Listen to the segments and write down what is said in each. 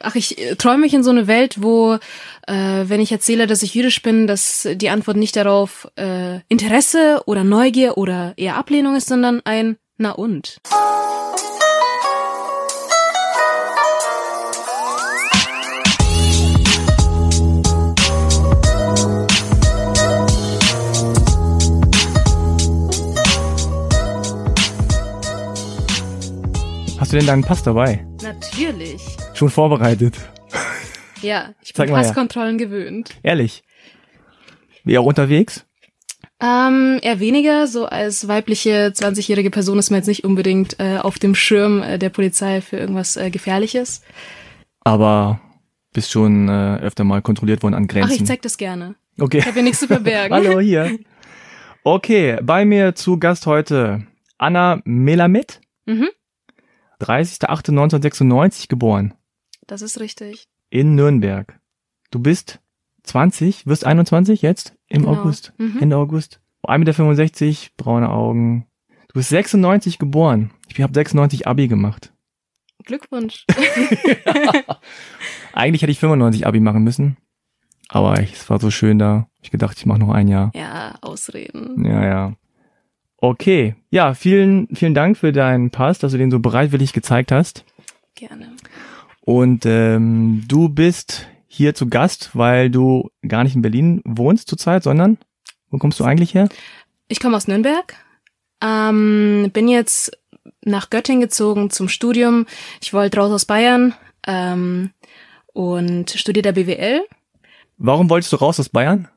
ach, ich äh, träume mich in so eine Welt, wo, äh, wenn ich erzähle, dass ich jüdisch bin, dass die Antwort nicht darauf äh, Interesse oder Neugier oder eher Ablehnung ist, sondern ein Na und. Hast du denn deinen Pass dabei? Natürlich. Schon vorbereitet. Ja, ich bin. Passkontrollen gewöhnt. Ehrlich. Wie auch unterwegs? Ähm, eher weniger. So als weibliche 20-jährige Person ist man jetzt nicht unbedingt äh, auf dem Schirm äh, der Polizei für irgendwas äh, Gefährliches. Aber bist schon äh, öfter mal kontrolliert worden an Ach, Grenzen. ich zeig das gerne. okay. Ich habe hier nichts zu verbergen. Hallo hier. Okay, bei mir zu Gast heute Anna Melamed, Mhm, 30.08.1996 geboren, das ist richtig. in Nürnberg. Du bist 20, wirst 21 jetzt im Genau. August, Mhm. Ende August. 1,65 Meter, braune Augen. Du bist 96 geboren. Ich habe 96 Abi gemacht. Glückwunsch. Eigentlich hätte ich 95 Abi machen müssen. Aber ich, es war so schön da. Ich gedacht, ich mache noch ein Jahr. ja, Ausreden. Ja, ja. Okay. Ja, vielen, vielen Dank für deinen Pass, dass du den so bereitwillig gezeigt hast. Gerne. Und ähm, du bist hier zu Gast, weil du gar nicht in Berlin wohnst zurzeit, sondern wo kommst du eigentlich her? Ich komme aus Nürnberg. Ähm, bin jetzt nach Göttingen gezogen zum Studium. Ich wollte raus aus Bayern ähm, und studiere da BWL. Warum wolltest du raus aus Bayern?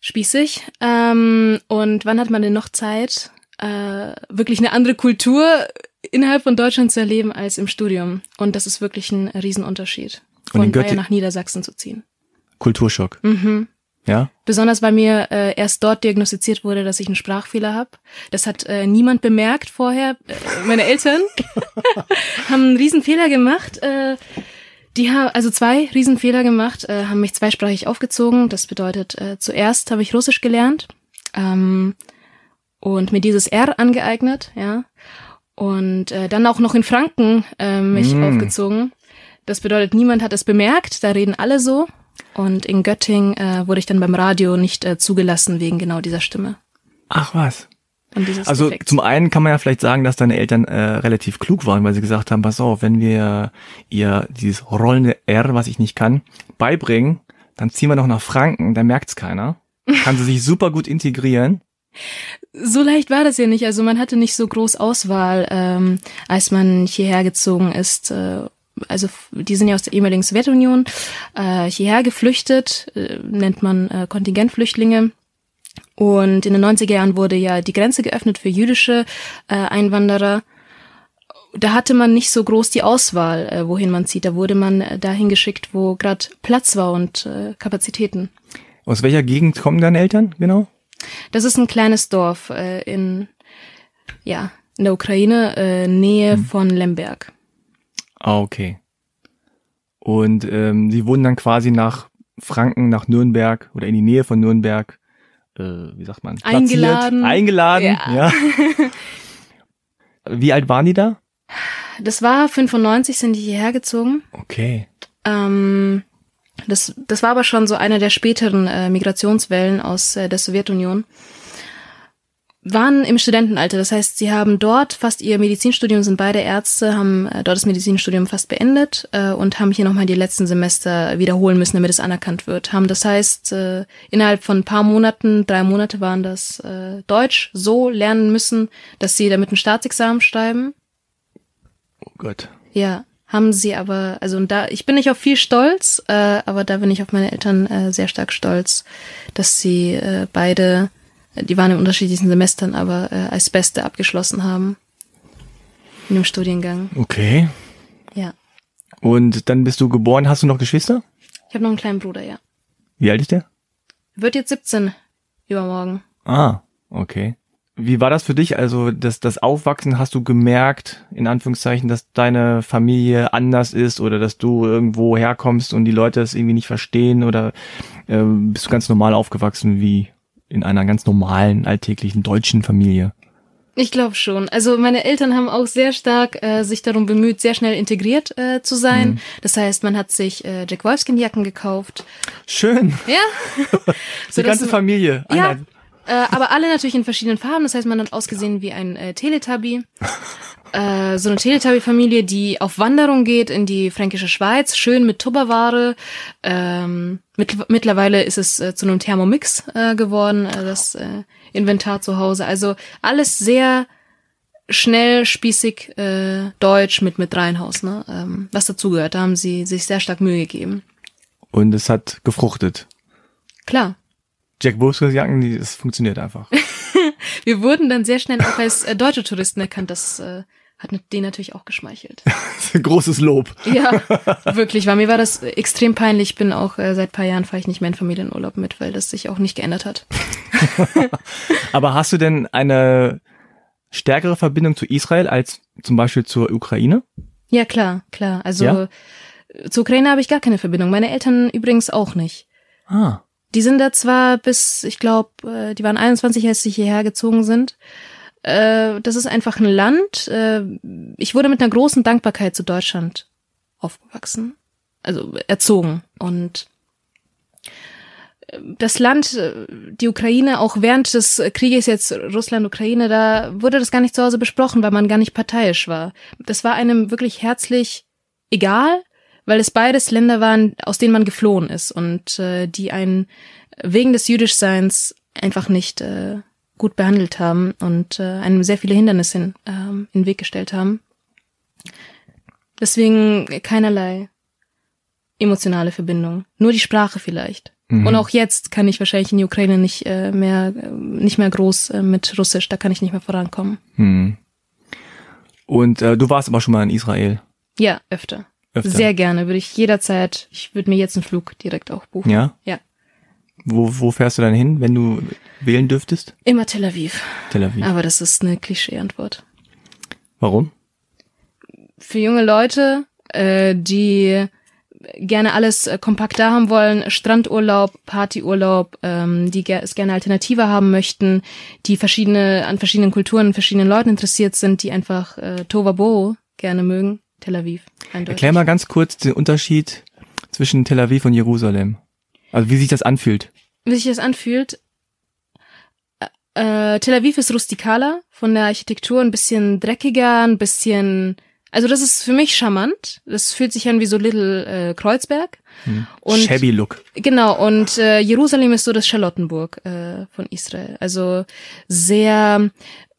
spießig. Ähm, und wann hat man denn noch Zeit, äh, wirklich eine andere Kultur innerhalb von Deutschland zu erleben als im Studium? Und das ist wirklich ein Riesenunterschied, von Bayern nach Niedersachsen zu ziehen. Kulturschock. Mhm. Ja? Besonders weil mir äh, erst dort diagnostiziert wurde, dass ich einen Sprachfehler habe. Das hat äh, niemand bemerkt vorher. Äh, meine Eltern haben einen Riesenfehler gemacht. Äh, die haben also zwei Riesenfehler gemacht, äh, haben mich zweisprachig aufgezogen. Das bedeutet, äh, zuerst habe ich Russisch gelernt ähm, und mir dieses R angeeignet, ja. Und äh, dann auch noch in Franken äh, mich Mm. aufgezogen. Das bedeutet, niemand hat es bemerkt, da reden alle so. Und in Göttingen äh, wurde ich dann beim Radio nicht äh, zugelassen wegen genau dieser Stimme. Ach was. Also Defekts. zum einen kann man ja vielleicht sagen, dass deine Eltern äh, relativ klug waren, weil sie gesagt haben, pass auf, wenn wir ihr dieses rollende R, was ich nicht kann, beibringen, dann ziehen wir noch nach Franken, da merkt's keiner. Kann sie sich super gut integrieren. So leicht war das ja nicht. Also man hatte nicht so groß Auswahl, ähm, als man hierher gezogen ist. Äh, also die sind ja aus der ehemaligen Sowjetunion äh, hierher geflüchtet, äh, nennt man äh, Kontingentflüchtlinge. Und in den 90er Jahren wurde ja die Grenze geöffnet für jüdische äh, Einwanderer. Da hatte man nicht so groß die Auswahl, äh, wohin man zieht. Da wurde man äh, dahin geschickt, wo gerade Platz war und äh, Kapazitäten. Aus welcher Gegend kommen deine Eltern, genau? Das ist ein kleines Dorf äh, in, ja, in der Ukraine, äh, Nähe von Lemberg. Ah, okay. Und ähm, sie wurden dann quasi nach Franken, nach Nürnberg oder in die Nähe von Nürnberg, äh, wie sagt man? platziert. Eingeladen. Eingeladen, Ja. ja. Wie alt waren die da? Das war 95, sind die hierher gezogen. Okay. Ähm, das, das war aber schon so eine der späteren äh, Migrationswellen aus äh, der Sowjetunion. Waren im Studentenalter, das heißt, sie haben dort fast ihr Medizinstudium, sind beide Ärzte, haben äh, dort das Medizinstudium fast beendet äh, und haben hier nochmal die letzten Semester wiederholen müssen, damit es anerkannt wird. Haben das heißt, äh, innerhalb von ein paar Monaten, drei Monate waren das äh, Deutsch so lernen müssen, dass sie damit ein Staatsexamen schreiben. Oh Gott. Ja, haben sie aber, also und da, ich bin nicht auf viel stolz, äh, aber da bin ich auf meine Eltern äh, sehr stark stolz, dass sie äh, beide, äh, die waren in unterschiedlichen Semestern, aber äh, als Beste abgeschlossen haben in dem Studiengang. Okay. Ja. Und dann bist du geboren. Hast du noch Geschwister? Ich habe noch einen kleinen Bruder, ja. Wie alt ist der? Wird jetzt 17 übermorgen. Ah, okay. Wie war das für dich? Also das, das Aufwachsen, hast du gemerkt, in Anführungszeichen, dass deine Familie anders ist oder dass du irgendwo herkommst und die Leute es irgendwie nicht verstehen oder äh, bist du ganz normal aufgewachsen wie in einer ganz normalen, alltäglichen deutschen Familie? Ich glaube schon. Also meine Eltern haben auch sehr stark äh, sich darum bemüht, sehr schnell integriert äh, zu sein. Mhm. Das heißt, man hat sich äh, Jack Wolfskin Jacken gekauft. Schön. Ja. Die ganze Familie. Ja. Äh, aber alle natürlich in verschiedenen Farben. Das heißt, man hat ausgesehen wie ein äh, Teletubby. Äh, so eine Teletubby-Familie, die auf Wanderung geht in die fränkische Schweiz, schön mit Tupperware. Ähm, mit, mittlerweile ist es äh, zu einem Thermomix äh, geworden, äh, das äh, Inventar zu Hause. Also alles sehr schnell, spießig, äh, deutsch mit mit Reihenhaus, ne? Ähm, was dazugehört. Da haben sie sich sehr stark Mühe gegeben. Und es hat gefruchtet. Klar. Jack Wolfskins Jacken, die, es funktioniert einfach. Wir wurden dann sehr schnell auch als äh, deutsche Touristen erkannt. Das äh, hat denen natürlich auch geschmeichelt. Großes Lob. Ja, wirklich. Weil mir war das extrem peinlich. Ich bin auch äh, seit paar Jahren fahre ich nicht mehr in Familienurlaub mit, weil das sich auch nicht geändert hat. Aber hast du denn eine stärkere Verbindung zu Israel als zum Beispiel zur Ukraine? Ja, klar, klar. Also ja? zur Ukraine habe ich gar keine Verbindung. Meine Eltern übrigens auch nicht. Ah. Die sind da zwar bis, ich glaube, äh, die waren 21, als sie hierher gezogen sind. Äh, das ist einfach ein Land. Äh, ich wurde mit einer großen Dankbarkeit zu Deutschland aufgewachsen, also erzogen. Und das Land, die Ukraine, auch während des Krieges jetzt Russland-Ukraine, da wurde das gar nicht zu Hause besprochen, weil man gar nicht parteiisch war. Das war einem wirklich herzlich egal, weil es beides Länder waren, aus denen man geflohen ist und äh, die einen wegen des Jüdischseins einfach nicht äh, gut behandelt haben und äh, einem sehr viele Hindernisse in, äh, in den Weg gestellt haben. Deswegen keinerlei emotionale Verbindung. Nur die Sprache vielleicht. Mhm. Und auch jetzt kann ich wahrscheinlich in die Ukraine nicht äh, mehr nicht mehr groß äh, mit Russisch, da kann ich nicht mehr vorankommen. Mhm. Und äh, du warst aber schon mal in Israel? Ja, öfter. Öfter. Sehr gerne, würde ich jederzeit, ich würde mir jetzt einen Flug direkt auch buchen. Ja? Ja. Wo, wo fährst du dann hin, wenn du wählen dürftest? Immer Tel Aviv. Tel Aviv. Aber das ist eine Klischee-Antwort. Warum? Für junge Leute, äh, die gerne alles äh, kompakt da haben wollen, Strandurlaub, Partyurlaub, ähm, die ger es gerne Alternative haben möchten, die verschiedene an verschiedenen Kulturen, verschiedenen Leuten interessiert sind, die einfach äh, Tovabo gerne mögen. Tel Aviv. Eindeutig. Erklär mal ganz kurz den Unterschied zwischen Tel Aviv und Jerusalem. Also wie sich das anfühlt. Wie sich das anfühlt. Äh, Tel Aviv ist rustikaler, von der Architektur ein bisschen dreckiger, ein bisschen. Also das ist für mich charmant. Das fühlt sich an wie so Little äh, Kreuzberg. Hm. Und, Shabby Look. Genau, und äh, Jerusalem ist so das Charlottenburg äh, von Israel. Also sehr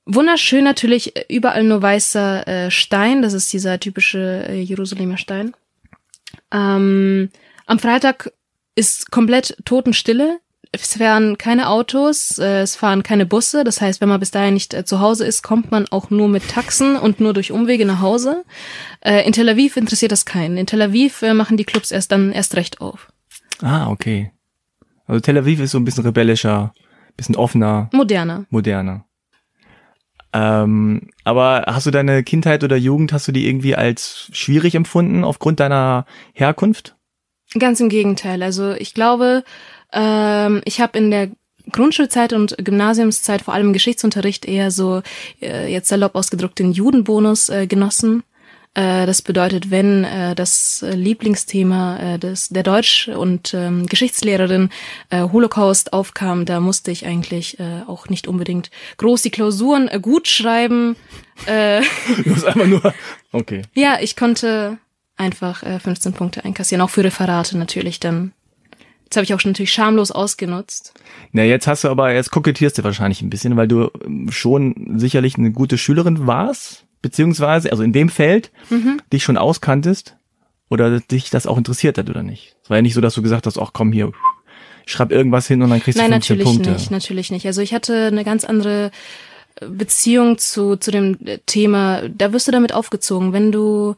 wunderschön natürlich, überall nur weißer äh, Stein. Das ist dieser typische äh, Jerusalemer Stein. Ähm, am Freitag ist komplett Totenstille. Es fahren keine Autos, äh, es fahren keine Busse. Das heißt, wenn man bis dahin nicht äh, zu Hause ist, kommt man auch nur mit Taxen und nur durch Umwege nach Hause. Äh, in Tel Aviv interessiert das keinen. In Tel Aviv machen die Clubs erst dann erst recht auf. Ah, okay. Also Tel Aviv ist so ein bisschen rebellischer, bisschen offener. Moderner. Moderner. Ähm, aber hast du deine Kindheit oder Jugend, hast du die irgendwie als schwierig empfunden aufgrund deiner Herkunft? Ganz im Gegenteil. Also ich glaube, ähm, ich habe in der Grundschulzeit und Gymnasiumszeit vor allem Geschichtsunterricht eher so äh, jetzt salopp ausgedrückt den Judenbonus äh, genossen. Äh, das bedeutet, wenn äh, das Lieblingsthema äh, des, der Deutsch- und ähm, Geschichtslehrerin Holocaust aufkam, da musste ich eigentlich auch nicht unbedingt groß die Klausuren gut schreiben. Du hast einfach nur, okay. Ja, ich konnte einfach äh, 15 Punkte einkassieren, auch für Referate natürlich dann. Das habe ich auch schon natürlich schamlos ausgenutzt. Na, jetzt hast du aber, jetzt kokettierst du wahrscheinlich ein bisschen, weil du ähm, schon sicherlich eine gute Schülerin warst, beziehungsweise, also in dem Feld, mhm. dich schon auskanntest oder dich das auch interessiert hat oder nicht. Es war ja nicht so, dass du gesagt hast, ach komm hier, schreib irgendwas hin und dann kriegst Nein, du 15 natürlich Punkte. nicht, natürlich nicht. Also ich hatte eine ganz andere äh, Beziehung zu, zu dem Thema, da wirst du damit aufgezogen, wenn du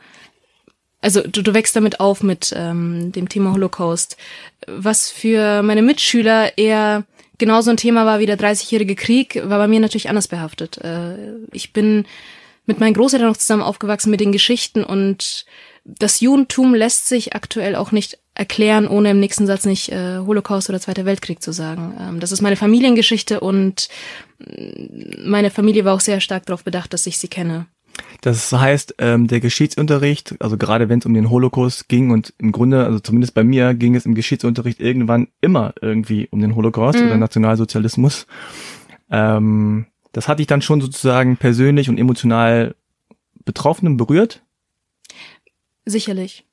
also du, du wächst damit auf mit ähm, dem Thema Holocaust. Was für meine Mitschüler eher genauso ein Thema war wie der 30-jährige Krieg, war bei mir natürlich anders behaftet. Äh, ich bin mit meinen Großeltern noch zusammen aufgewachsen mit den Geschichten und das Judentum lässt sich aktuell auch nicht erklären, ohne im nächsten Satz nicht äh, Holocaust oder Zweiter Weltkrieg zu sagen. Ähm, das ist meine Familiengeschichte und mm, meine Familie war auch sehr stark darauf bedacht, dass ich sie kenne. Das heißt, ähm, der Geschichtsunterricht, also gerade wenn es um den Holocaust ging und im Grunde, also zumindest bei mir, ging es im Geschichtsunterricht irgendwann immer irgendwie um den Holocaust Mhm. oder Nationalsozialismus. Ähm, das hat dich dann schon sozusagen persönlich und emotional betroffen und berührt. Sicherlich.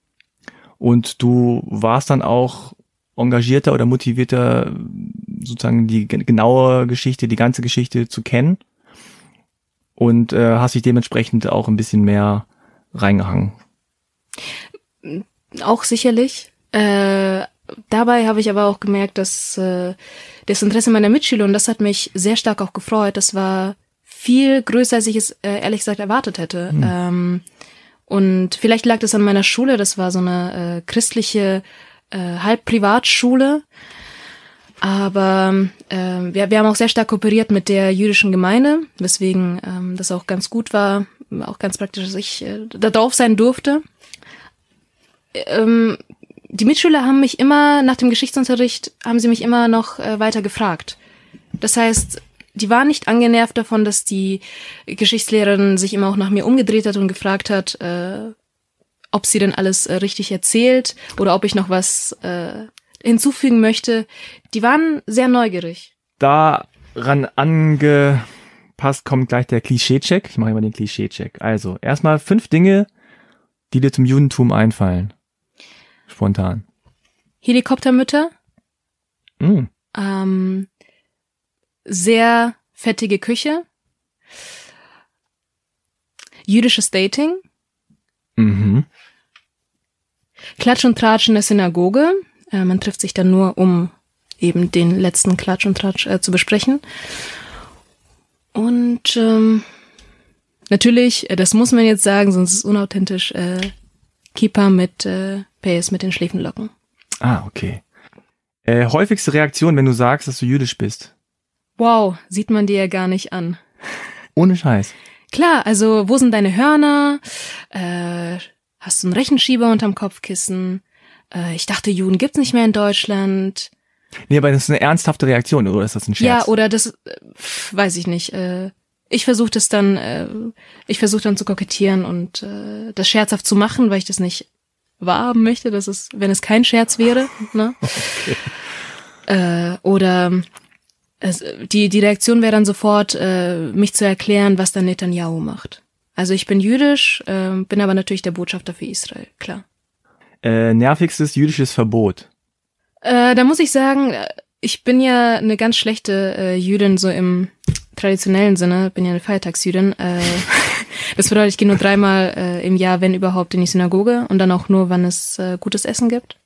Und du warst dann auch engagierter oder motivierter, sozusagen die ge- genaue Geschichte, die ganze Geschichte zu kennen. Und äh, hast dich dementsprechend auch ein bisschen mehr reingehangen. Auch sicherlich. Äh, dabei habe ich aber auch gemerkt, dass äh, das Interesse meiner Mitschüler, und das hat mich sehr stark auch gefreut, das war viel größer, als ich es äh, ehrlich gesagt erwartet hätte. Ähm, und vielleicht lag das an meiner Schule, das war so eine äh, christliche äh, Halbprivatschule. Aber ähm, wir, wir haben auch sehr stark kooperiert mit der jüdischen Gemeinde, weswegen ähm, das auch ganz gut war, auch ganz praktisch, dass ich äh, da drauf sein durfte. Ähm, die Mitschüler haben mich immer nach dem Geschichtsunterricht, haben sie mich immer noch äh, weiter gefragt. Das heißt, die waren nicht angenervt davon, dass die Geschichtslehrerin sich immer auch nach mir umgedreht hat und gefragt hat, äh, ob sie denn alles äh, richtig erzählt oder ob ich noch was äh, hinzufügen möchte. Die waren sehr neugierig. Daran angepasst kommt gleich der Klischee-Check. Ich mache immer den Klischee-Check. Also, erstmal fünf Dinge, die dir zum Judentum einfallen. Spontan. Helikoptermütter, Mm. ähm, sehr fettige Küche, jüdisches Dating, Mhm. Klatsch und Tratsch in der Synagoge. Äh, man trifft sich dann nur, um eben den letzten Klatsch und Tratsch äh, zu besprechen. Und ähm, natürlich, äh, das muss man jetzt sagen, sonst ist es unauthentisch, äh, Kippa mit äh, PS mit den Schläfenlocken. Ah, okay. Äh, häufigste Reaktion, wenn du sagst, dass du jüdisch bist. Wow, sieht man dir ja gar nicht an. Ohne Scheiß. Klar, also wo sind deine Hörner? Äh, hast du einen Rechenschieber unterm Kopfkissen? Äh, ich dachte, Juden gibt's nicht mehr in Deutschland. Nee, aber das ist eine ernsthafte Reaktion, oder ist das ein Scherz? Ja, oder das, äh, weiß ich nicht. Äh, ich versuche das dann, äh, ich versuche dann zu kokettieren und äh, das scherzhaft zu machen, weil ich das nicht wahrhaben möchte, dass es, wenn es kein Scherz wäre, ne? Äh, oder es, die, die Reaktion wäre dann sofort, äh, mich zu erklären, was dann Netanyahu macht. Also ich bin jüdisch, äh, bin aber natürlich der Botschafter für Israel, klar. Äh, nervigstes jüdisches Verbot. Äh, da muss ich sagen, ich bin ja eine ganz schlechte äh, Jüdin, so im traditionellen Sinne, bin ja eine Feiertagsjüdin. Äh, das bedeutet, ich gehe nur dreimal äh, im Jahr, wenn überhaupt, in die Synagoge und dann auch nur, wann es äh, gutes Essen gibt.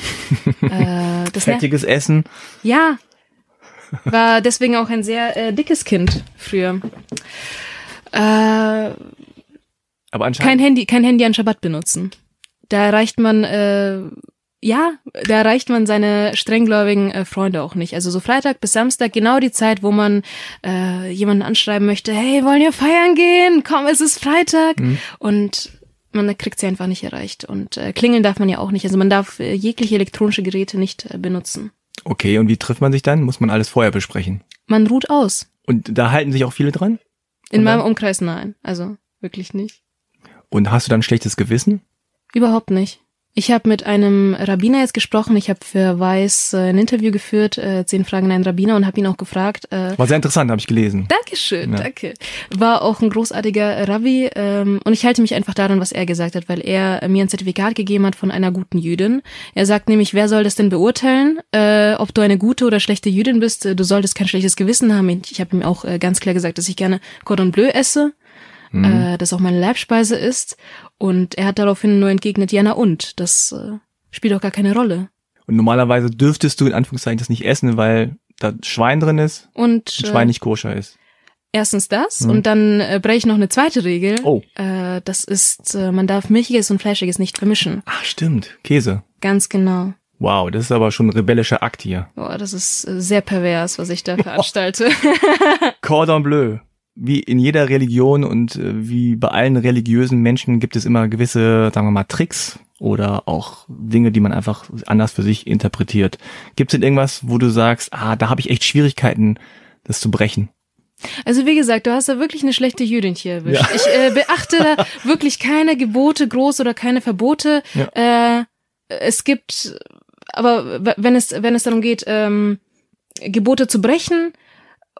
äh, Fettiges Essen. ja, war deswegen auch ein sehr äh, dickes Kind früher. Äh, Aber kein anscheinend. Handy, kein Handy an Schabbat benutzen. Da erreicht man, äh, ja, da erreicht man seine strenggläubigen äh, Freunde auch nicht. Also so Freitag bis Samstag, genau die Zeit, wo man äh, jemanden anschreiben möchte, hey, wollen wir feiern gehen? Komm, es ist Freitag. Und man kriegt sie einfach nicht erreicht. Und äh, klingeln darf man ja auch nicht. Also man darf äh, jegliche elektronische Geräte nicht äh, benutzen. Okay, und wie trifft man sich dann? Muss man alles vorher besprechen. Man ruht aus. Und da halten sich auch viele dran? In Und dann? meinem Umkreis nein. Also wirklich nicht. Und hast du dann ein schlechtes Gewissen? Überhaupt nicht. Ich habe mit einem Rabbiner jetzt gesprochen. Ich habe für Weiß äh, ein Interview geführt, äh, zehn Fragen an einen Rabbiner und habe ihn auch gefragt. Äh, War sehr interessant, habe ich gelesen. Dankeschön, Ja. danke. War auch ein großartiger Rabbi ähm, und ich halte mich einfach daran, was er gesagt hat, weil er mir ein Zertifikat gegeben hat von einer guten Jüdin. Er sagt nämlich, wer soll das denn beurteilen, äh, ob du eine gute oder schlechte Jüdin bist? Äh, Du solltest kein schlechtes Gewissen haben. Ich habe ihm auch äh, ganz klar gesagt, dass ich gerne Cordon Bleu esse, Mhm. äh, das auch meine Leibspeise ist. Und er hat daraufhin nur entgegnet, ja na und, das äh, spielt auch gar keine Rolle. Und normalerweise dürftest du in Anführungszeichen das nicht essen, weil da Schwein drin ist Und und äh, Schwein nicht koscher ist. Erstens das Mhm. und dann äh, breche ich noch eine zweite Regel. Oh. Äh, das ist, äh, man darf Milchiges und Fleischiges nicht vermischen. Ach, stimmt. Käse. Ganz genau. Wow, das ist aber schon ein rebellischer Akt hier. Boah, das ist äh, sehr pervers, was ich da veranstalte. Cordon Bleu. Wie in jeder Religion und äh, wie bei allen religiösen Menschen gibt es immer gewisse, sagen wir mal, Tricks oder auch Dinge, die man einfach anders für sich interpretiert. Gibt es denn irgendwas, wo du sagst, ah, da habe ich echt Schwierigkeiten, das zu brechen? Also wie gesagt, du hast da wirklich eine schlechte Jüdin hier erwischt. Ja. Ich äh, beachte da wirklich keine Gebote groß oder keine Verbote. Ja. Äh, es gibt, aber wenn es wenn es darum geht, ähm, Gebote zu brechen,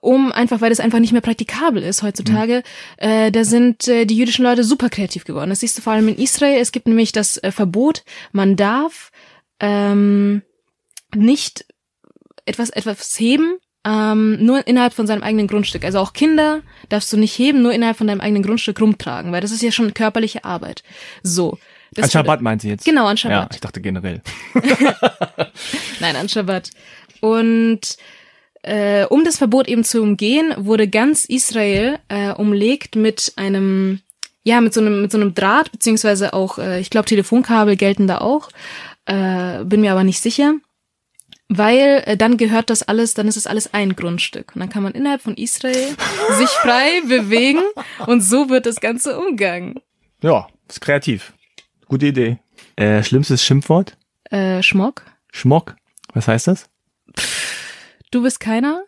um einfach, weil das einfach nicht mehr praktikabel ist heutzutage, mhm. äh, da sind äh, die jüdischen Leute super kreativ geworden. Das siehst du vor allem in Israel. Es gibt nämlich das äh, Verbot, man darf ähm, nicht etwas etwas heben, ähm, nur innerhalb von seinem eigenen Grundstück. Also auch Kinder darfst du nicht heben, nur innerhalb von deinem eigenen Grundstück rumtragen, weil das ist ja schon körperliche Arbeit. So. Das an Shabbat meint sie jetzt? Genau, an Shabbat. Ja, ich dachte generell. Nein, an Shabbat. Und äh, um das Verbot eben zu umgehen, wurde ganz Israel äh, umlegt mit einem, ja, mit so einem, mit so einem Draht, beziehungsweise auch, äh, ich glaube, Telefonkabel gelten da auch, äh, bin mir aber nicht sicher. Weil äh, dann gehört das alles, dann ist es alles ein Grundstück. Und dann kann man innerhalb von Israel sich frei bewegen und so wird das Ganze umgangen. Ja, ist kreativ. Gute Idee. Äh, schlimmstes Schimpfwort? Äh, Schmock. Schmock. Was heißt das? Du bist keiner?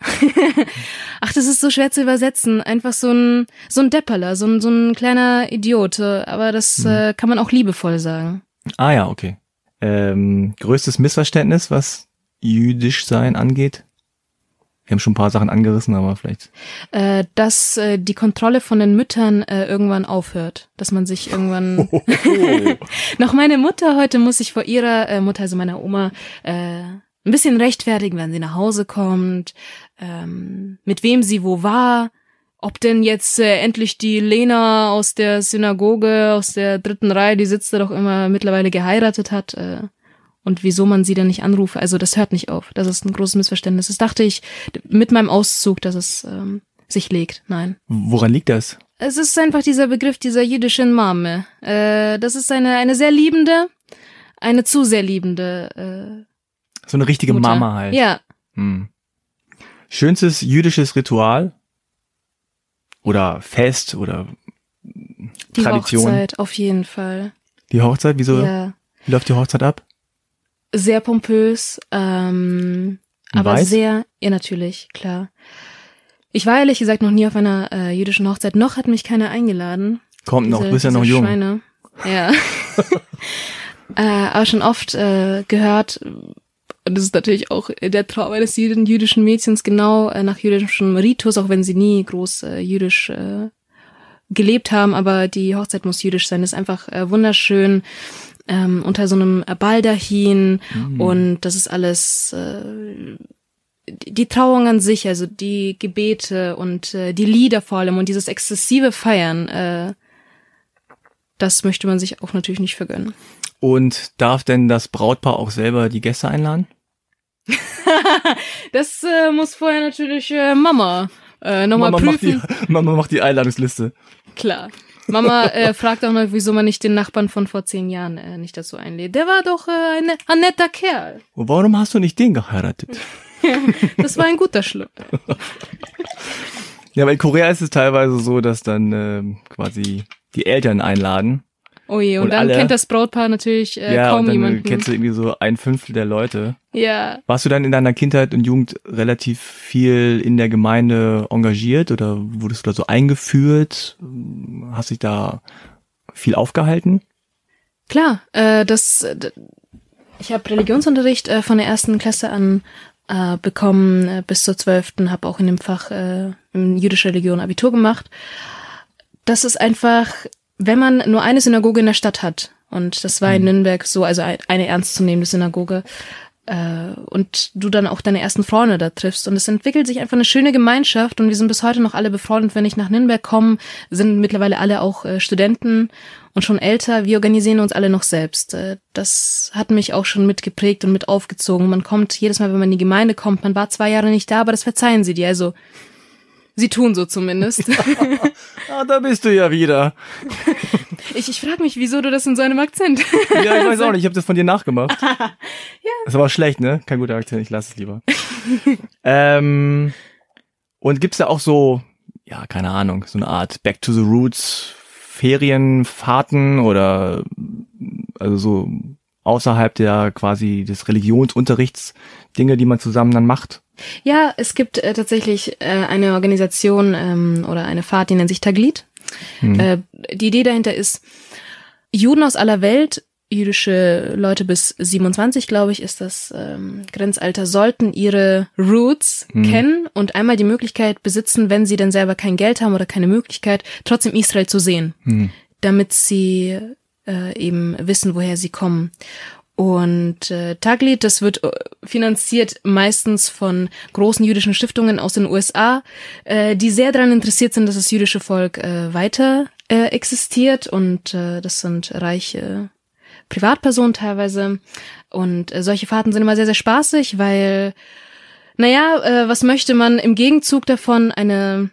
Ach, das ist so schwer zu übersetzen. Einfach so ein, so ein Depperler, so ein, so ein kleiner Idiot. Aber das mhm. äh, kann man auch liebevoll sagen. Ah ja, okay. Ähm, größtes Missverständnis, was jüdisch sein angeht? Wir haben schon ein paar Sachen angerissen, aber vielleicht. Äh, dass äh, die Kontrolle von den Müttern äh, irgendwann aufhört. Dass man sich irgendwann. Noch meine Mutter heute muss ich vor ihrer äh, Mutter, also meiner Oma, äh, ein bisschen rechtfertigen, wenn sie nach Hause kommt, ähm, mit wem sie wo war, ob denn jetzt äh, endlich die Lena aus der Synagoge, aus der dritten Reihe, die sitzt da doch immer mittlerweile geheiratet hat, äh, und wieso man sie dann nicht anrufe. Also das hört nicht auf. Das ist ein großes Missverständnis. Das dachte ich mit meinem Auszug, dass es ähm, sich legt. Nein. Woran liegt das? Es ist einfach dieser Begriff dieser jüdischen Mame. Äh, das ist eine, eine sehr liebende, eine zu sehr liebende äh, so eine richtige Mutter. Mama halt. Ja. Hm. Schönstes jüdisches Ritual oder Fest oder die Tradition. Die Hochzeit, auf jeden Fall. Die Hochzeit, wieso? Ja. Wie läuft die Hochzeit ab? Sehr pompös, ähm, aber Weiß? sehr, ja natürlich, klar. Ich war ehrlich gesagt noch nie auf einer äh, jüdischen Hochzeit, noch hat mich keiner eingeladen. Kommt diese, noch, du bist ja noch jung. Schweine. Ja. äh, aber schon oft äh, gehört, und das ist natürlich auch der Traum eines jeden jüdischen Mädchens, genau äh, nach jüdischem Ritus, auch wenn sie nie groß äh, jüdisch äh, gelebt haben, aber die Hochzeit muss jüdisch sein. Das ist einfach äh, wunderschön ähm, unter so einem Baldachin mhm. und das ist alles äh, die Trauung an sich, also die Gebete und äh, die Lieder vor allem und dieses exzessive Feiern, äh, das möchte man sich auch natürlich nicht vergönnen. Und darf denn das Brautpaar auch selber die Gäste einladen? das äh, muss vorher natürlich äh, Mama äh, nochmal prüfen. Macht die, Mama macht die Einladungsliste. Klar. Mama äh, fragt auch noch, wieso man nicht den Nachbarn von vor zehn Jahren äh, nicht dazu einlädt. Der war doch äh, ein, ein netter Kerl. Warum hast du nicht den geheiratet? das war ein guter Schluck. ja, weil in Korea ist es teilweise so, dass dann äh, quasi die Eltern einladen Oh je, und, und dann alle, kennt das Brautpaar natürlich äh, ja, kaum und dann jemanden. kennst du irgendwie so ein Fünftel der Leute. Ja. Warst du dann in deiner Kindheit und Jugend relativ viel in der Gemeinde engagiert oder wurdest du da so eingeführt? Hast dich da viel aufgehalten? Klar, äh, das ich habe Religionsunterricht äh, von der ersten Klasse an äh, bekommen äh, bis zur zwölften, habe auch in dem Fach äh, in jüdischer Religion Abitur gemacht. Das ist einfach wenn man nur eine Synagoge in der Stadt hat, und das war in mhm. Nürnberg so, also eine ernstzunehmende Synagoge, äh, und du dann auch deine ersten Freunde da triffst. Und es entwickelt sich einfach eine schöne Gemeinschaft und wir sind bis heute noch alle befreundet. Wenn ich nach Nürnberg komme, sind mittlerweile alle auch äh, Studenten und schon älter. Wir organisieren uns alle noch selbst. Äh, das hat mich auch schon mitgeprägt und mit aufgezogen. Man kommt jedes Mal, wenn man in die Gemeinde kommt, man war zwei Jahre nicht da, aber das verzeihen sie dir. Also Sie tun so zumindest. ah, da bist du ja wieder. Ich, ich frage mich, wieso du das in so einem Akzent. ja, ich weiß auch nicht, ich habe das von dir nachgemacht. ja. Das war schlecht, ne? Kein guter Akzent, ich lasse es lieber. ähm, und gibt's da auch so, ja, keine Ahnung, so eine Art Back to the Roots Ferienfahrten oder also so außerhalb der quasi des Religionsunterrichts Dinge, die man zusammen dann macht? Ja, es gibt äh, tatsächlich äh, eine Organisation ähm, oder eine Fahrt, die nennt sich Taglit. Hm. Äh, die Idee dahinter ist, Juden aus aller Welt, jüdische Leute bis 27, glaube ich, ist das ähm, Grenzalter, sollten ihre Roots Hm. kennen und einmal die Möglichkeit besitzen, wenn sie denn selber kein Geld haben oder keine Möglichkeit, trotzdem Israel zu sehen Hm. damit sie äh, eben wissen, woher sie kommen. Und äh, Taglit, das wird äh, finanziert meistens von großen jüdischen Stiftungen aus den USA, äh, die sehr daran interessiert sind, dass das jüdische Volk äh, weiter äh, existiert. Und äh, das sind reiche Privatpersonen teilweise. Und äh, solche Fahrten sind immer sehr, sehr spaßig, weil, naja, äh, was möchte man im Gegenzug davon? Eine,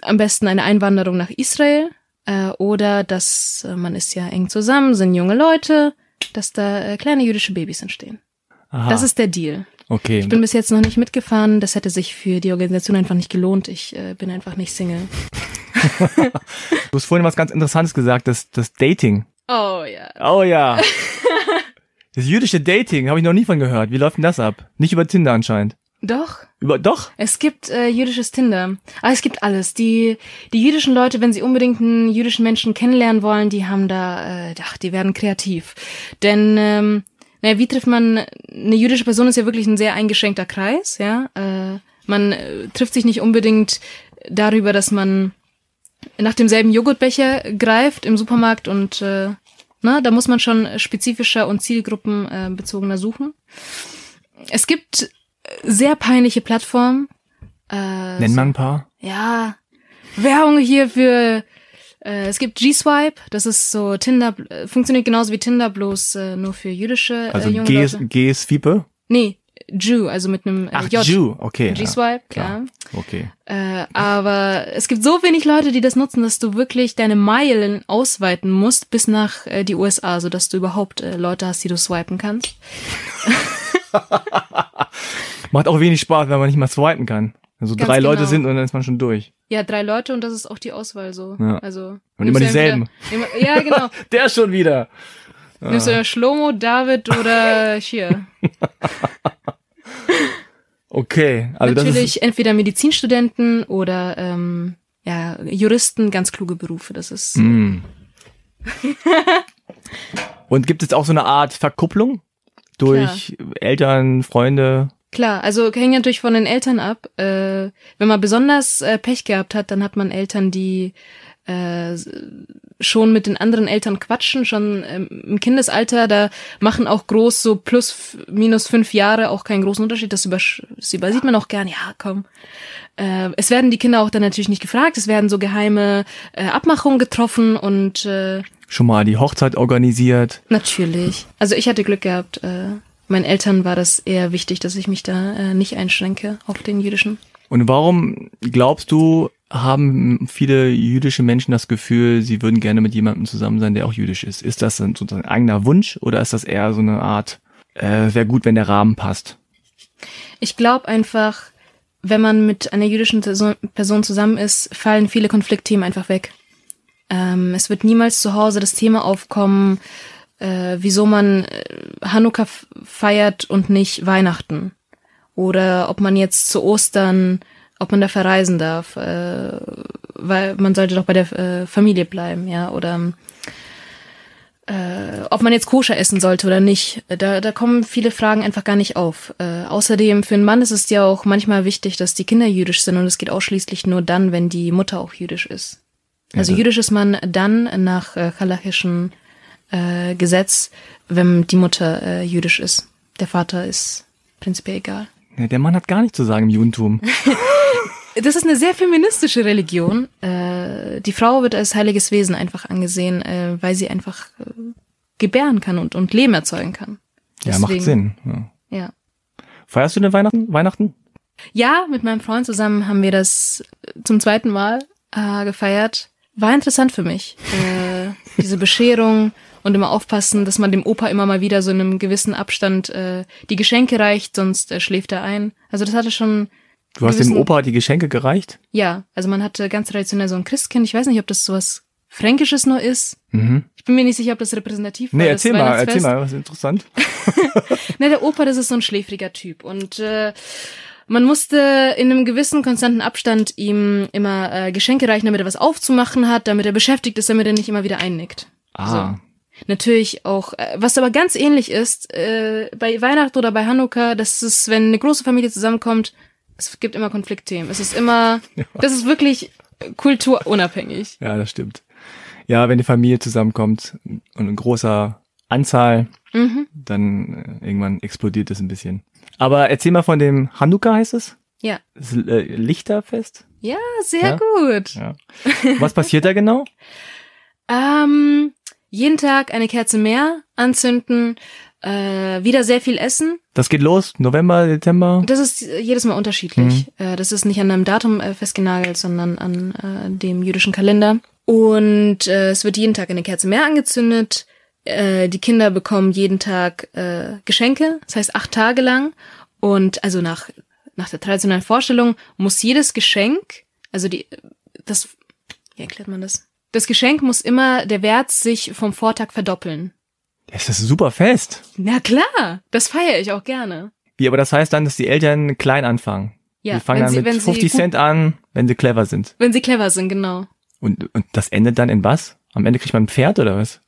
am besten eine Einwanderung nach Israel äh, oder dass äh, man ist ja eng zusammen, sind junge Leute, dass da äh, kleine jüdische Babys entstehen. Aha, Das ist der Deal. okay. Ich bin bis jetzt noch nicht mitgefahren. Das hätte sich für die Organisation einfach nicht gelohnt. Ich äh, bin einfach nicht Single. Du hast vorhin was ganz Interessantes gesagt, das, das Dating. Oh ja. Oh ja. Das jüdische Dating habe ich noch nie von gehört. Wie läuft denn das ab? Nicht über Tinder anscheinend. Doch. Über doch? Es gibt äh, jüdisches Tinder. Aber es gibt alles. Die, die jüdischen Leute, wenn sie unbedingt einen jüdischen Menschen kennenlernen wollen, die haben da, äh, ach, die werden kreativ. Denn, ähm, naja, wie trifft man, eine jüdische Person ist ja wirklich ein sehr eingeschränkter Kreis, ja. Äh, man äh, trifft sich nicht unbedingt darüber, dass man nach demselben Joghurtbecher greift im Supermarkt und äh, na, da muss man schon spezifischer und zielgruppenbezogener suchen. Es gibt sehr peinliche Plattformen. Äh, Nenn mal ein paar. ja, Werbung hier für äh, es gibt G-Swipe, das ist so Tinder, äh, funktioniert genauso wie Tinder, bloß äh, nur für jüdische Also äh, junge G Leute. G ist Fiepe. Nee, Jew, also mit einem äh, Ach, J. Jew. Okay. G-Swipe, ja, ja. klar. Okay. Äh, aber es gibt so wenig Leute, die das nutzen, dass du wirklich deine Meilen ausweiten musst bis nach äh, die USA, so dass du überhaupt äh, Leute hast, die du swipen kannst. Macht auch wenig Spaß, wenn man nicht mal swipen kann. Also Ganz drei Leute genau. sind und dann ist man schon durch. Ja, drei Leute und das ist auch die Auswahl so. Ja. Also Und immer dieselben. entweder- Immer, ja, genau. Der schon wieder. Nimmst du ja Schlomo, David oder hier. Okay. Also das ist, Natürlich entweder Medizinstudenten oder ähm, ja, Juristen, ganz kluge Berufe. Das ist Mm. Und gibt es auch so eine Art Verkupplung durch Eltern, Freunde? Klar. Also hängt natürlich von den Eltern ab. Äh, wenn man besonders äh, Pech gehabt hat, dann hat man Eltern, die äh, schon mit den anderen Eltern quatschen, schon ähm, im Kindesalter, da machen auch groß so plus minus fünf Jahre auch keinen großen Unterschied. Das, übersch das übersieht man auch gern. Ja, komm. Äh, es werden die Kinder auch dann natürlich nicht gefragt. Es werden so geheime äh, Abmachungen getroffen und äh, Schon mal die Hochzeit organisiert? Natürlich. Also ich hatte Glück gehabt. Äh, meinen Eltern war das eher wichtig, dass ich mich da äh, nicht einschränke auf den jüdischen. Und warum glaubst du, haben viele jüdische Menschen das Gefühl, sie würden gerne mit jemandem zusammen sein, der auch jüdisch ist? Ist das ein, sozusagen ein eigener Wunsch oder ist das eher so eine Art, äh, wäre gut, wenn der Rahmen passt? Ich glaube einfach, wenn man mit einer jüdischen Person- Person zusammen ist, fallen viele Konfliktthemen einfach weg. Ähm, es wird niemals zu Hause das Thema aufkommen, äh, wieso man äh, Hanukkah feiert und nicht Weihnachten. Oder ob man jetzt zu Ostern, ob man da verreisen darf, äh, weil man sollte doch bei der äh, Familie bleiben, ja. Oder äh, ob man jetzt koscher essen sollte oder nicht. Da, da kommen viele Fragen einfach gar nicht auf. Äh, außerdem für einen Mann ist es ja auch manchmal wichtig, dass die Kinder jüdisch sind und es geht ausschließlich nur dann, wenn die Mutter auch jüdisch ist. Also das- jüdisch ist man dann nach äh, äh, Gesetz, wenn die Mutter äh, jüdisch ist. Der Vater ist prinzipiell egal. Ja, der Mann hat gar nichts zu sagen im Judentum. Das ist eine sehr feministische Religion. Äh, die Frau wird als heiliges Wesen einfach angesehen, äh, weil sie einfach äh, gebären kann und, und Leben erzeugen kann. Ja, macht Sinn. Ja. Ja. Feierst du denn Weihnachten? Weihnachten? ja, mit meinem Freund zusammen haben wir das zum zweiten Mal äh, gefeiert. War interessant für mich. Äh, diese Bescherung und immer aufpassen, dass man dem Opa immer mal wieder so in einem gewissen Abstand äh, die Geschenke reicht, sonst äh, schläft er ein. Also das hatte schon Du hast dem gewissen- Opa die Geschenke gereicht? Ja, also man hatte ganz traditionell so ein Christkind. Ich weiß nicht, ob das sowas Fränkisches noch ist. Mhm. Ich bin mir nicht sicher, ob das repräsentativ war. Nee, erzähl mal, erzähl mal, was ist interessant. Na, der Opa, das ist so ein schläfriger Typ. Und äh, man musste in einem gewissen konstanten Abstand ihm immer äh, Geschenke reichen, damit er was aufzumachen hat, damit er beschäftigt ist, damit er nicht immer wieder einnickt. Ah, Natürlich auch, äh, was aber ganz ähnlich ist, äh, bei Weihnachten oder bei Hanukkah, das ist, wenn eine große Familie zusammenkommt, es gibt immer Konfliktthemen. Es ist immer, das ist wirklich kulturunabhängig. ja, das stimmt. Ja, wenn die Familie zusammenkommt und in großer Anzahl, Mhm. dann äh, irgendwann explodiert es ein bisschen. Aber erzähl mal von dem Hanukkah heißt es? Ja. Das äh, Lichterfest? Ja, sehr Ja? gut. Ja. Was passiert da genau? Ähm, jeden Tag eine Kerze mehr anzünden, äh, wieder sehr viel essen. Das geht los, November, Dezember. Das ist jedes Mal unterschiedlich. Äh, das ist nicht an einem Datum äh, festgenagelt, sondern an äh, dem jüdischen Kalender. Und äh, es wird jeden Tag eine Kerze mehr angezündet. Äh, die Kinder bekommen jeden Tag äh, Geschenke, das heißt acht Tage lang. Und also nach, nach der traditionellen Vorstellung muss jedes Geschenk, also die, das, wie erklärt man das? Das Geschenk muss immer der Wert sich vom Vortag verdoppeln. Das ist super fest. Na klar, das feiere ich auch gerne. Wie, aber das heißt dann, dass die Eltern klein anfangen. Ja, die fangen wenn dann sie- mit wenn sie 50 gut- Cent an, wenn sie clever sind. Wenn sie clever sind, genau. Und, und das endet dann in was? Am Ende kriegt man ein Pferd oder was?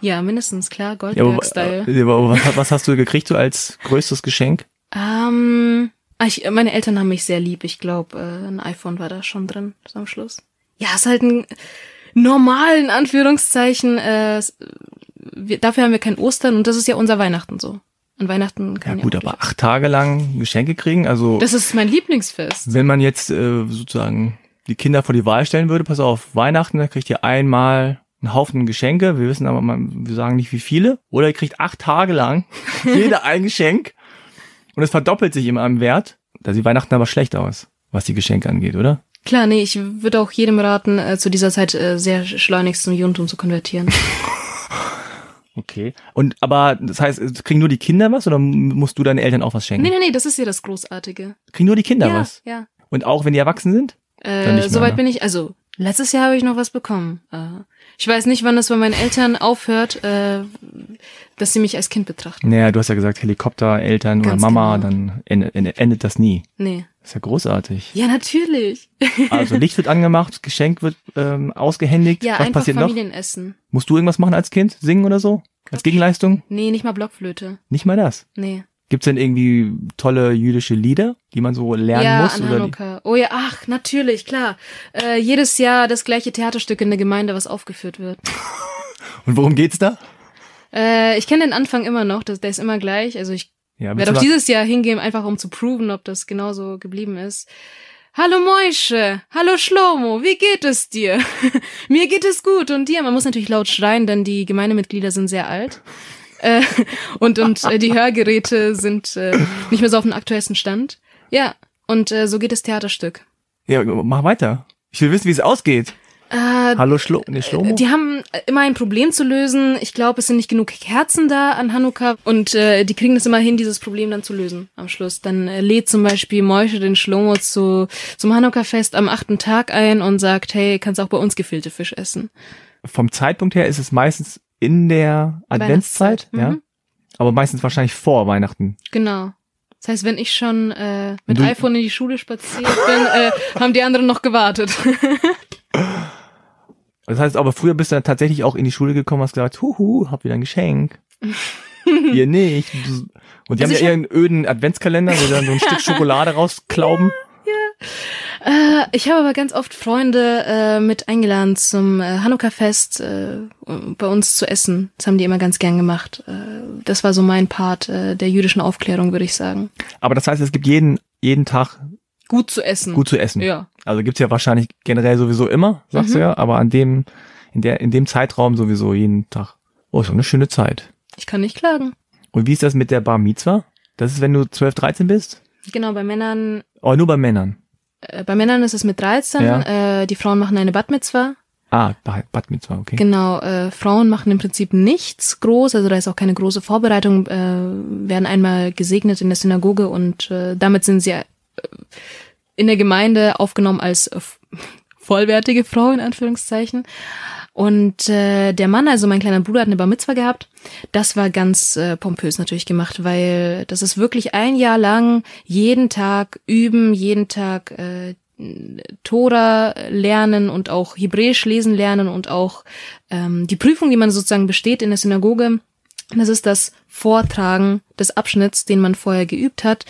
Ja, mindestens, klar, Ja, aber, Goldberg-Style. äh, aber was, was hast du gekriegt so als größtes Geschenk? Ähm, ah, ich, meine Eltern haben mich sehr lieb. Ich glaube, äh, ein iPhone war da schon drin so am Schluss. Ja, ist halt ein normal, in Anführungszeichen. Äh, wir, dafür haben wir kein Ostern und das ist ja unser Weihnachten so. An Weihnachten Ja kann gut, auch aber acht Tage lang Geschenke kriegen, also Das ist mein Lieblingsfest. wenn man jetzt äh, sozusagen die Kinder vor die Wahl stellen würde, pass auf, Weihnachten, da kriegt ihr einmal einen Haufen Geschenke, wir wissen aber, man, wir sagen nicht wie viele, oder ihr kriegt acht Tage lang jeder ein Geschenk und es verdoppelt sich immer im Wert. Da sieht Weihnachten aber schlecht aus, was die Geschenke angeht, oder? Klar, nee, ich würde auch jedem raten, äh, zu dieser Zeit äh, sehr schleunigst zum Judentum zu konvertieren. Okay. Und aber das heißt, kriegen nur die Kinder was oder musst du deinen Eltern auch was schenken? nee, nee, nee, das ist ja das Großartige. Kriegen nur die Kinder ja, was? ja. Und auch wenn die erwachsen sind? Äh, Soweit ne? bin ich, also letztes Jahr habe ich noch was bekommen. Äh, ich weiß nicht, wann das bei meinen Eltern aufhört, äh, dass sie mich als Kind betrachten. Naja, du hast ja gesagt Helikopter, Eltern oder Ganz Mama, genau. dann endet, endet, endet das nie. Nee. Das ist ja großartig. Ja, natürlich. Also Licht wird angemacht, Geschenk wird ähm, ausgehändigt. Ja, Was einfach passiert noch? Familienessen. Musst du irgendwas machen als Kind? Singen oder so? Als Gegenleistung? Nee, nicht mal Blockflöte. Nicht mal das. Nee. Gibt's denn irgendwie tolle jüdische Lieder, die man so lernen ja, muss? an Oder? Hanukkah. Oh ja, ach, natürlich, klar. Äh, jedes Jahr das gleiche Theaterstück in der Gemeinde, was aufgeführt wird. Und worum geht's da? Äh, ich kenne den Anfang immer noch, das, der ist immer gleich. Also ich Ja, werde auch dieses Jahr hingehen, einfach um zu proven, ob das genauso geblieben ist. Hallo Moische, hallo Schlomo, wie geht es dir? Mir geht es gut und dir? Man muss natürlich laut schreien, denn die Gemeindemitglieder sind sehr alt. Äh, und und äh, die Hörgeräte sind äh, nicht mehr so auf dem aktuellsten Stand. Ja, und äh, so geht das Theaterstück. ja, mach weiter. Ich will wissen, wie es ausgeht. Äh, Hallo Schlo nee, Schlomo? die haben immer ein Problem zu lösen. Ich glaube, es sind nicht genug Kerzen da an Hanukkah und äh, die kriegen es immer hin, dieses Problem dann zu lösen am Schluss. Dann äh, lädt zum Beispiel Moische den Schlomo zu, zum Hanukkah-Fest am achten Tag ein und sagt, hey, kannst auch bei uns gefüllte Fisch essen. Vom Zeitpunkt her ist es meistens in der Adventszeit, Weihnachtszeit, ja. mhm. Aber meistens wahrscheinlich vor Weihnachten. Genau. Das heißt, wenn ich schon äh, mit Du- iPhone in die Schule spaziert bin, äh, haben die anderen noch gewartet. Das heißt, aber früher bist du dann tatsächlich auch in die Schule gekommen, hast gesagt, huhu, hab wieder ein Geschenk. Ihr nicht. Und die Also haben ja ihren öden Adventskalender, wo sie dann so ein Stück Schokolade rausklauben. Äh, ich habe aber ganz oft Freunde äh, mit eingeladen zum äh, Hanukkah-Fest äh, bei uns zu essen. Das haben die immer ganz gern gemacht. Äh, das war so mein Part äh, der jüdischen Aufklärung, würde ich sagen. Aber das heißt, es gibt jeden, jeden Tag Gut zu essen. gut zu essen. Ja. Also gibt's ja wahrscheinlich generell sowieso immer, sagst Mhm. du ja, aber an dem, in der, in dem Zeitraum sowieso jeden Tag. Oh, ist doch eine schöne Zeit. Ich kann nicht klagen. Und wie ist das mit der Bar Mitzwa? Das ist, wenn du 12, 13 bist? Genau, bei Männern, Oh, nur bei Männern. Äh, bei Männern ist es mit 13. Ja. Äh, die Frauen machen eine Bat Mitzvah. Ah, Ba- Bat Mitzwa, okay. Genau, äh, Frauen machen im Prinzip nichts groß, also da ist auch keine große Vorbereitung, äh, werden einmal gesegnet in der Synagoge und äh, damit sind sie äh, in der Gemeinde aufgenommen als äh, vollwertige Frau in Anführungszeichen. Und äh, der Mann, also mein kleiner Bruder, hat eine Bar Mitzwa gehabt. Das war ganz äh, pompös natürlich gemacht, weil das ist wirklich ein Jahr lang jeden Tag üben, jeden Tag äh, Tora lernen und auch Hebräisch lesen lernen und auch ähm, die Prüfung, die man sozusagen besteht in der Synagoge. Das ist das Vortragen des Abschnitts, den man vorher geübt hat.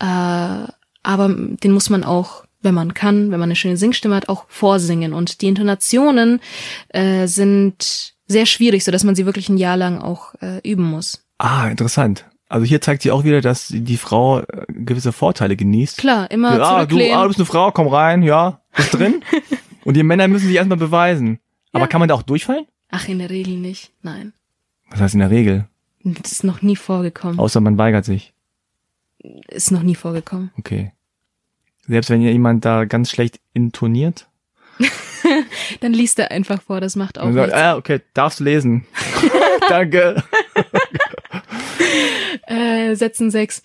Äh, aber den muss man auch wenn man kann, wenn man eine schöne Singstimme hat, auch vorsingen. Und die Intonationen äh, sind sehr schwierig, so dass man sie wirklich ein Jahr lang auch äh, üben muss. Ah, interessant. Also hier zeigt sie auch wieder, dass die Frau äh, gewisse Vorteile genießt. Klar, immer ja, du, ah, du bist eine Frau, komm rein, ja, bist drin. Und die Männer müssen sich erstmal beweisen. Aber ja. kann man da auch durchfallen? Ach, in der Regel nicht, nein. Was heißt in der Regel? Das ist noch nie vorgekommen. Außer man weigert sich. Ist noch nie vorgekommen. Okay. Selbst wenn jemand da ganz schlecht intoniert? Dann liest er einfach vor, das macht auch sagt, Ah, okay, darfst lesen. Danke. äh, Sätzen sechs.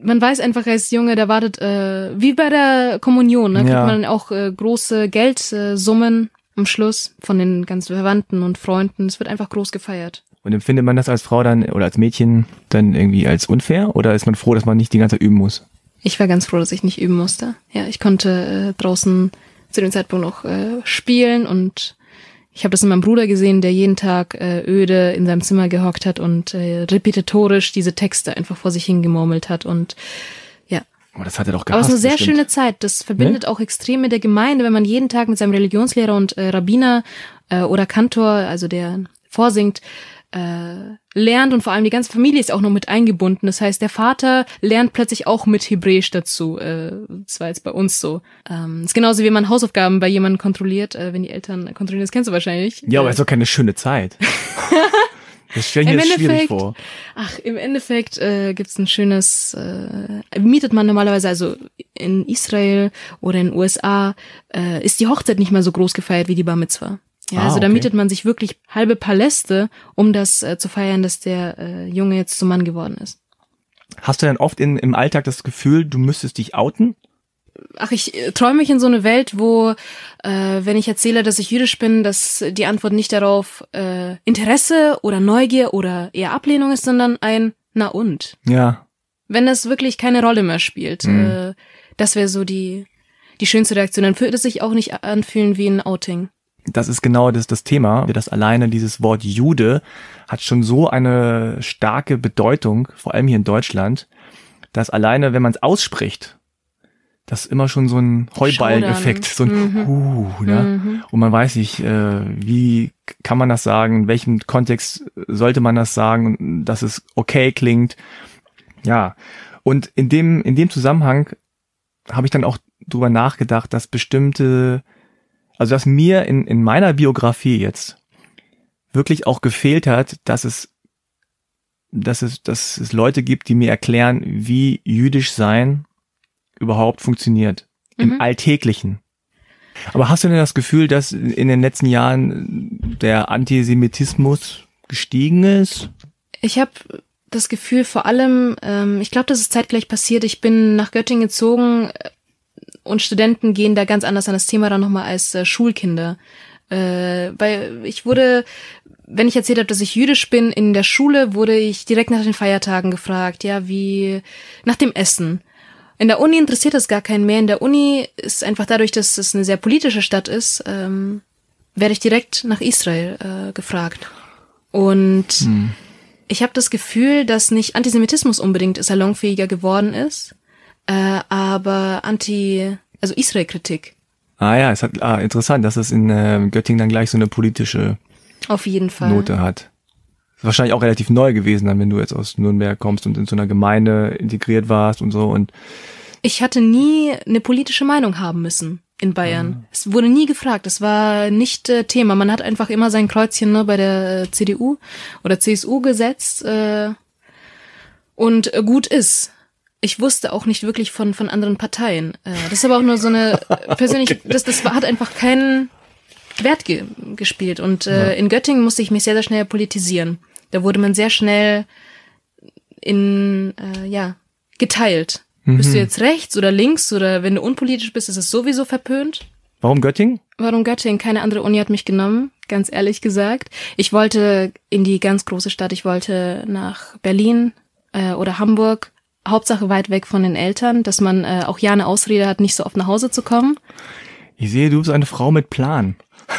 Man weiß einfach als Junge, der wartet, äh, wie bei der Kommunion, ne, kriegt ja. man auch äh, große Geldsummen am Schluss von den ganzen Verwandten und Freunden. Es wird einfach groß gefeiert. Und empfindet man das als Frau dann oder als Mädchen dann irgendwie als unfair oder ist man froh, dass man nicht die ganze Zeit üben muss? Ich war ganz froh, dass ich nicht üben musste. Ja, ich konnte äh, draußen zu dem Zeitpunkt noch äh, spielen und ich habe das in meinem Bruder gesehen, der jeden Tag äh, öde in seinem Zimmer gehockt hat und äh, repetitorisch diese Texte einfach vor sich hingemurmelt hat und ja. Aber das hat er doch gehasst, Aber es ist eine sehr bestimmt. schöne Zeit. Das verbindet ne? auch extrem mit der Gemeinde, wenn man jeden Tag mit seinem Religionslehrer und äh, Rabbiner äh, oder Kantor, also der vorsingt, äh, lernt und vor allem die ganze Familie ist auch noch mit eingebunden. Das heißt, der Vater lernt plötzlich auch mit Hebräisch dazu. Äh, das war jetzt bei uns so. Ähm, ist genauso wie man Hausaufgaben bei jemandem kontrolliert, äh, wenn die Eltern kontrollieren. Das kennst du wahrscheinlich. Ja, aber es ist doch keine schöne Zeit. Das stelle ich mir jetzt schwierig vor. Ach, im Endeffekt äh, gibt ein schönes, äh, mietet man normalerweise, also in Israel oder in den USA, äh, ist die Hochzeit nicht mehr so groß gefeiert wie die Bar Mitzvah. Ja, ah, also da mietet man sich wirklich halbe Paläste, um das äh, zu feiern, dass der äh, Junge jetzt zum Mann geworden ist. Hast du denn oft in, im Alltag das Gefühl, du müsstest dich outen? Ach, ich äh, träume mich in so eine Welt, wo, äh, wenn ich erzähle, dass ich jüdisch bin, dass die Antwort nicht darauf äh, Interesse oder Neugier oder eher Ablehnung ist, sondern ein Na und. Ja. Wenn das wirklich keine Rolle mehr spielt. Mhm. Äh, das wäre so die, die schönste Reaktion. Dann würde es sich auch nicht anfühlen wie ein Outing das ist genau das, das Thema. Das alleine, dieses Wort Jude hat schon so eine starke Bedeutung, vor allem hier in Deutschland, dass alleine, wenn man es ausspricht, das ist immer schon so ein Heuballen-Effekt, so ein mhm. uh, ne? Mhm. Und man weiß nicht, äh, wie kann man das sagen, in welchem Kontext sollte man das sagen, dass es okay klingt. Ja. Und in dem, in dem Zusammenhang habe ich dann auch drüber nachgedacht, dass bestimmte also dass mir in, in meiner Biografie jetzt wirklich auch gefehlt hat, dass es, dass es, dass es Leute gibt, die mir erklären, wie jüdisch sein überhaupt funktioniert. Mhm. Im Alltäglichen. Aber hast du denn das Gefühl, dass in den letzten Jahren der Antisemitismus gestiegen ist? Ich habe das Gefühl, vor allem, ähm, ich glaube, das ist zeitgleich passiert. Ich bin nach Göttingen gezogen, und Studenten gehen da ganz anders an das Thema ran nochmal als äh, Schulkinder. Äh, weil ich wurde, wenn ich erzählt habe, dass ich jüdisch bin, in der Schule wurde ich direkt nach den Feiertagen gefragt, ja, wie nach dem Essen. In der Uni interessiert das gar keinen mehr. In der Uni ist einfach dadurch, dass es eine sehr politische Stadt ist, ähm, werde ich direkt nach Israel äh, gefragt. Und hm. ich habe das Gefühl, dass nicht Antisemitismus unbedingt salonfähiger geworden ist, äh, aber Anti, also Israel-Kritik. Ah ja, es hat ah, interessant, dass es in äh, Göttingen dann gleich so eine politische auf jeden Fall Note hat. Ist wahrscheinlich auch relativ neu gewesen, dann wenn du jetzt aus Nürnberg kommst und in so einer Gemeinde integriert warst und so und ich hatte nie eine politische Meinung haben müssen in Bayern. Mhm. Es wurde nie gefragt. Es war nicht äh, Thema. Man hat einfach immer sein Kreuzchen ne, bei der äh, CDU oder CSU gesetzt äh, und äh, gut ist ich wusste auch nicht wirklich von, von anderen Parteien. Äh, das ist aber auch nur so eine persönlich, okay. das, das hat einfach keinen Wert ge gespielt. Und äh, ja. in Göttingen musste ich mich sehr, sehr schnell politisieren. Da wurde man sehr schnell in, äh, ja, geteilt. Mhm. Bist du jetzt rechts oder links oder wenn du unpolitisch bist, ist es sowieso verpönt. Warum Göttingen? Warum Göttingen? Keine andere Uni hat mich genommen. ganz ehrlich gesagt. Ich wollte in die ganz große Stadt, ich wollte nach Berlin äh, oder Hamburg, Hauptsache weit weg von den Eltern, dass man äh, auch ja eine Ausrede hat, nicht so oft nach Hause zu kommen. Ich sehe, du bist eine Frau mit Plan.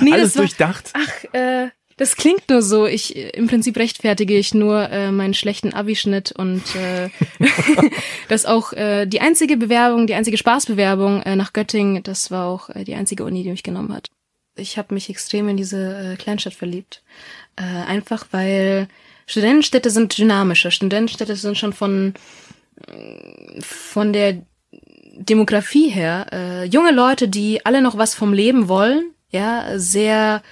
Nee, Alles war- durchdacht. Ach, äh, das klingt nur so. Ich äh, im Prinzip rechtfertige ich nur äh, meinen schlechten Abischnitt und äh, das auch äh, die einzige Bewerbung, die einzige Spaßbewerbung äh, nach Göttingen, das war auch äh, die einzige Uni, die mich genommen hat. Ich habe mich extrem in diese äh, Kleinstadt verliebt. Äh, einfach weil Studentenstädte sind dynamischer. Studentenstädte sind schon von von der Demografie her äh, junge Leute, die alle noch was vom Leben wollen, ja, sehr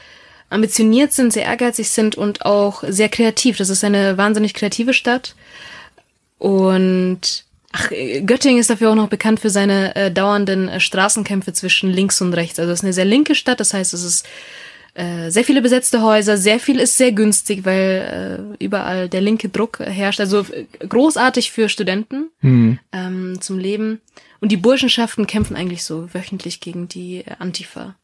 ambitioniert sind, sehr ehrgeizig sind und auch sehr kreativ. Das ist eine wahnsinnig kreative Stadt. Und ach, Göttingen ist dafür auch noch bekannt für seine äh, dauernden äh, Straßenkämpfe zwischen links und rechts. Also es ist eine sehr linke Stadt, das heißt, es ist äh, sehr viele besetzte Häuser, sehr viel ist sehr günstig, weil äh, überall der linke Druck herrscht. Also äh, großartig für Studenten Hm. ähm, zum Leben. Und die Burschenschaften kämpfen eigentlich so wöchentlich gegen die äh, Antifa.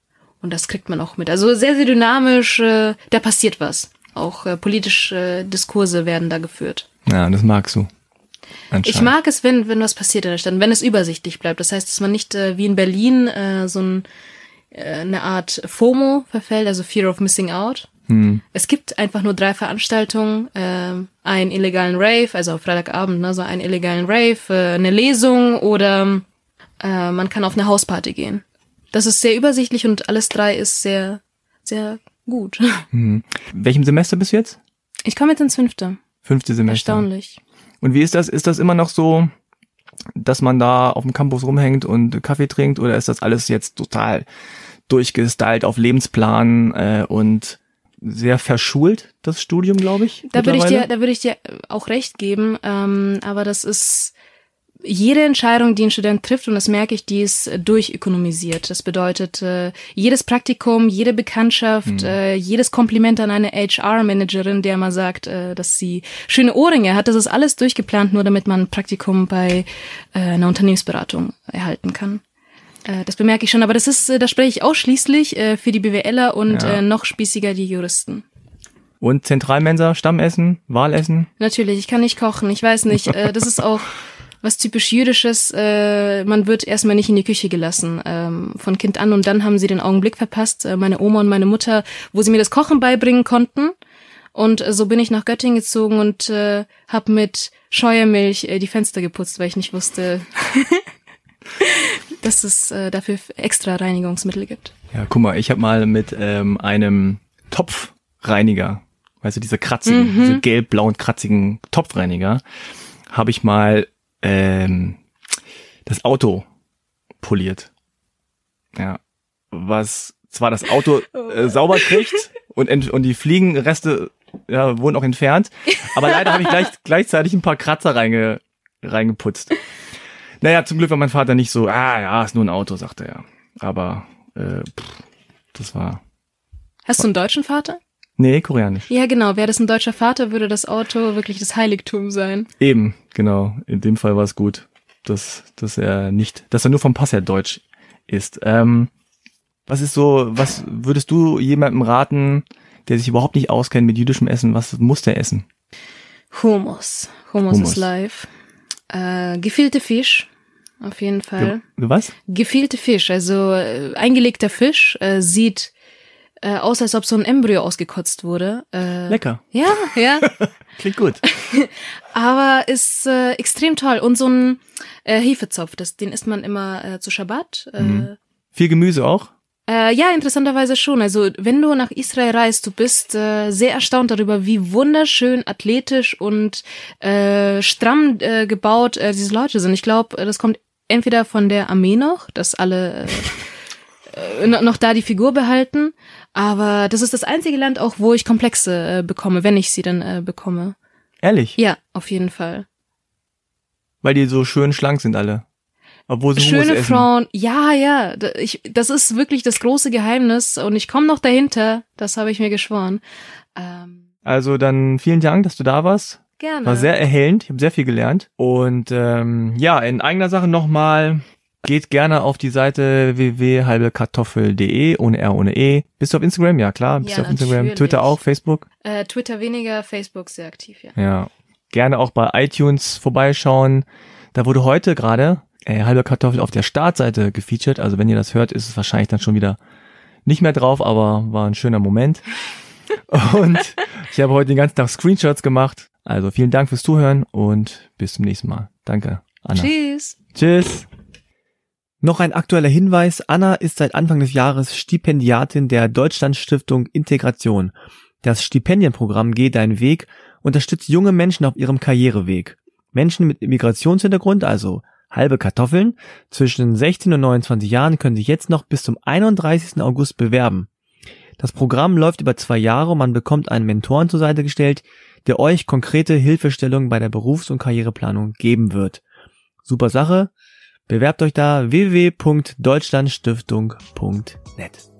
Und das kriegt man auch mit. Also sehr, sehr dynamisch, äh, da passiert was. Auch äh, politische Diskurse werden da geführt. Ja, das magst du. Ich mag es, wenn, wenn was passiert in der Stadt, wenn es übersichtlich bleibt. Das heißt, dass man nicht äh, wie in Berlin äh, so ein, eine Art FOMO verfällt, also Fear of Missing Out. Hm. Es gibt einfach nur drei Veranstaltungen, ähm, einen illegalen Rave, also auf Freitagabend, ne, so einen illegalen Rave, äh, eine Lesung oder äh, man kann auf eine Hausparty gehen. Das ist sehr übersichtlich und alles drei ist sehr, sehr gut. Hm. Welchem Semester bist du jetzt? Ich komme jetzt ins fünfte. Fünfte Semester. Erstaunlich. Und wie ist das? Ist das immer noch so, dass man da auf dem Campus rumhängt und Kaffee trinkt oder ist das alles jetzt total durchgestylt auf Lebensplan äh, und sehr verschult, das Studium, glaube ich? Da würde ich dir, da würde ich dir auch recht geben, ähm, aber das ist jede Entscheidung, die ein Student trifft, und das merke ich, die ist äh, durchökonomisiert. Das bedeutet, äh, jedes Praktikum, jede Bekanntschaft, äh, jedes Kompliment an eine HR-Managerin, der mal sagt, dass sie schöne Ohrringe hat, das ist alles durchgeplant, nur damit man ein Praktikum bei einer Unternehmensberatung erhalten kann. Das bemerke ich schon, aber das ist, da spreche ich ausschließlich für die BWLer und Ja. noch spießiger die Juristen. Und Zentralmensa, Stammessen, Wahlessen? Natürlich, ich kann nicht kochen. Ich weiß nicht. Das ist auch was typisch Jüdisches. Äh, man wird erstmal nicht in die Küche gelassen ähm, von Kind an und dann haben sie den Augenblick verpasst, äh, meine Oma und meine Mutter, wo sie mir das Kochen beibringen konnten. Und äh, so bin ich nach Göttingen gezogen und äh, habe mit Scheuermilch äh, die Fenster geputzt, weil ich nicht wusste, dass es äh, dafür extra Reinigungsmittel gibt. Ja, guck mal, ich habe mal mit ähm, einem Topfreiniger, weißt du, diese kratzigen, Mhm. diese gelb-blauen kratzigen Topfreiniger, habe ich mal ähm, das Auto poliert. Ja, was zwar das Auto äh, sauber kriegt und, und die Fliegenreste ja, wurden auch entfernt, aber leider habe ich gleich, gleichzeitig ein paar Kratzer reinge, reingeputzt. Naja, zum Glück war mein Vater nicht so, ah ja, ist nur ein Auto, sagte er. Aber äh, pff, das war. Hast du einen deutschen Vater? Nee, koreanisch. Ja, genau. Wäre das ein deutscher Vater, würde das Auto wirklich das Heiligtum sein. Eben, genau. In dem Fall war es gut, dass, dass er nicht, dass er nur vom Pass her deutsch ist. Ähm, was ist so, was würdest du jemandem raten, der sich überhaupt nicht auskennt mit jüdischem Essen, was muss der essen? Hummus. Hummus, Hummus. ist live. Äh, gefüllte Fisch. Auf jeden Fall. Ge- Was? Gefüllte Fisch, also äh, eingelegter Fisch, äh, sieht äh, aus, als ob so ein Embryo ausgekotzt wurde. Äh, Lecker. Ja, ja. Klingt gut. aber ist äh, extrem toll. Und so ein äh, Hefezopf, das, den isst man immer äh, zu Schabbat. Äh, Mhm. Viel Gemüse auch? Äh, ja, interessanterweise schon. Also wenn du nach Israel reist, du bist äh, sehr erstaunt darüber, wie wunderschön, athletisch und äh, stramm äh, gebaut äh, diese Leute sind. Ich glaube, das kommt entweder von der Armee noch, dass alle äh, äh, no- noch da die Figur behalten, aber das ist das einzige Land auch, wo ich Komplexe äh, bekomme, wenn ich sie dann äh, bekomme. Ehrlich? Ja, auf jeden Fall. Weil die so schön schlank sind alle. Obwohl sie Schöne essen. Frauen, ja, ja, ich, das ist wirklich das große Geheimnis und ich komme noch dahinter, das habe ich mir geschworen. Ähm, Also dann vielen Dank, dass du da warst. gerne. War sehr erhellend. Ich habe sehr viel gelernt. Und ähm, ja, in eigener Sache nochmal Geht gerne auf die Seite www.halbekartoffel.de ohne R, ohne E. Bist du auf Instagram? Ja, klar. Bist Ja, du auf Instagram? natürlich. Twitter auch? Facebook? Äh, Twitter weniger, Facebook sehr aktiv, ja. Ja. Gerne auch bei iTunes vorbeischauen. Da wurde heute gerade äh, halbe Kartoffel auf der Startseite gefeatured. Also wenn ihr das hört, ist es wahrscheinlich dann schon wieder nicht mehr drauf, aber war ein schöner Moment. und ich habe heute den ganzen Tag Screenshots gemacht. Also vielen Dank fürs Zuhören und bis zum nächsten Mal. Danke, Anna. Tschüss. Tschüss. Noch ein aktueller Hinweis. Anna ist seit Anfang des Jahres Stipendiatin der Deutschlandstiftung Integration. Das Stipendienprogramm Geh deinen Weg unterstützt junge Menschen auf ihrem Karriereweg. Menschen mit Migrationshintergrund, also halbe Kartoffeln, zwischen 16 und 29 Jahren können sich jetzt noch bis zum 31. August bewerben. Das Programm läuft über zwei Jahre und man bekommt einen Mentoren zur Seite gestellt, der euch konkrete Hilfestellungen bei der Berufs- und Karriereplanung geben wird. Super Sache. Bewerbt euch da www.deutschlandstiftung.net.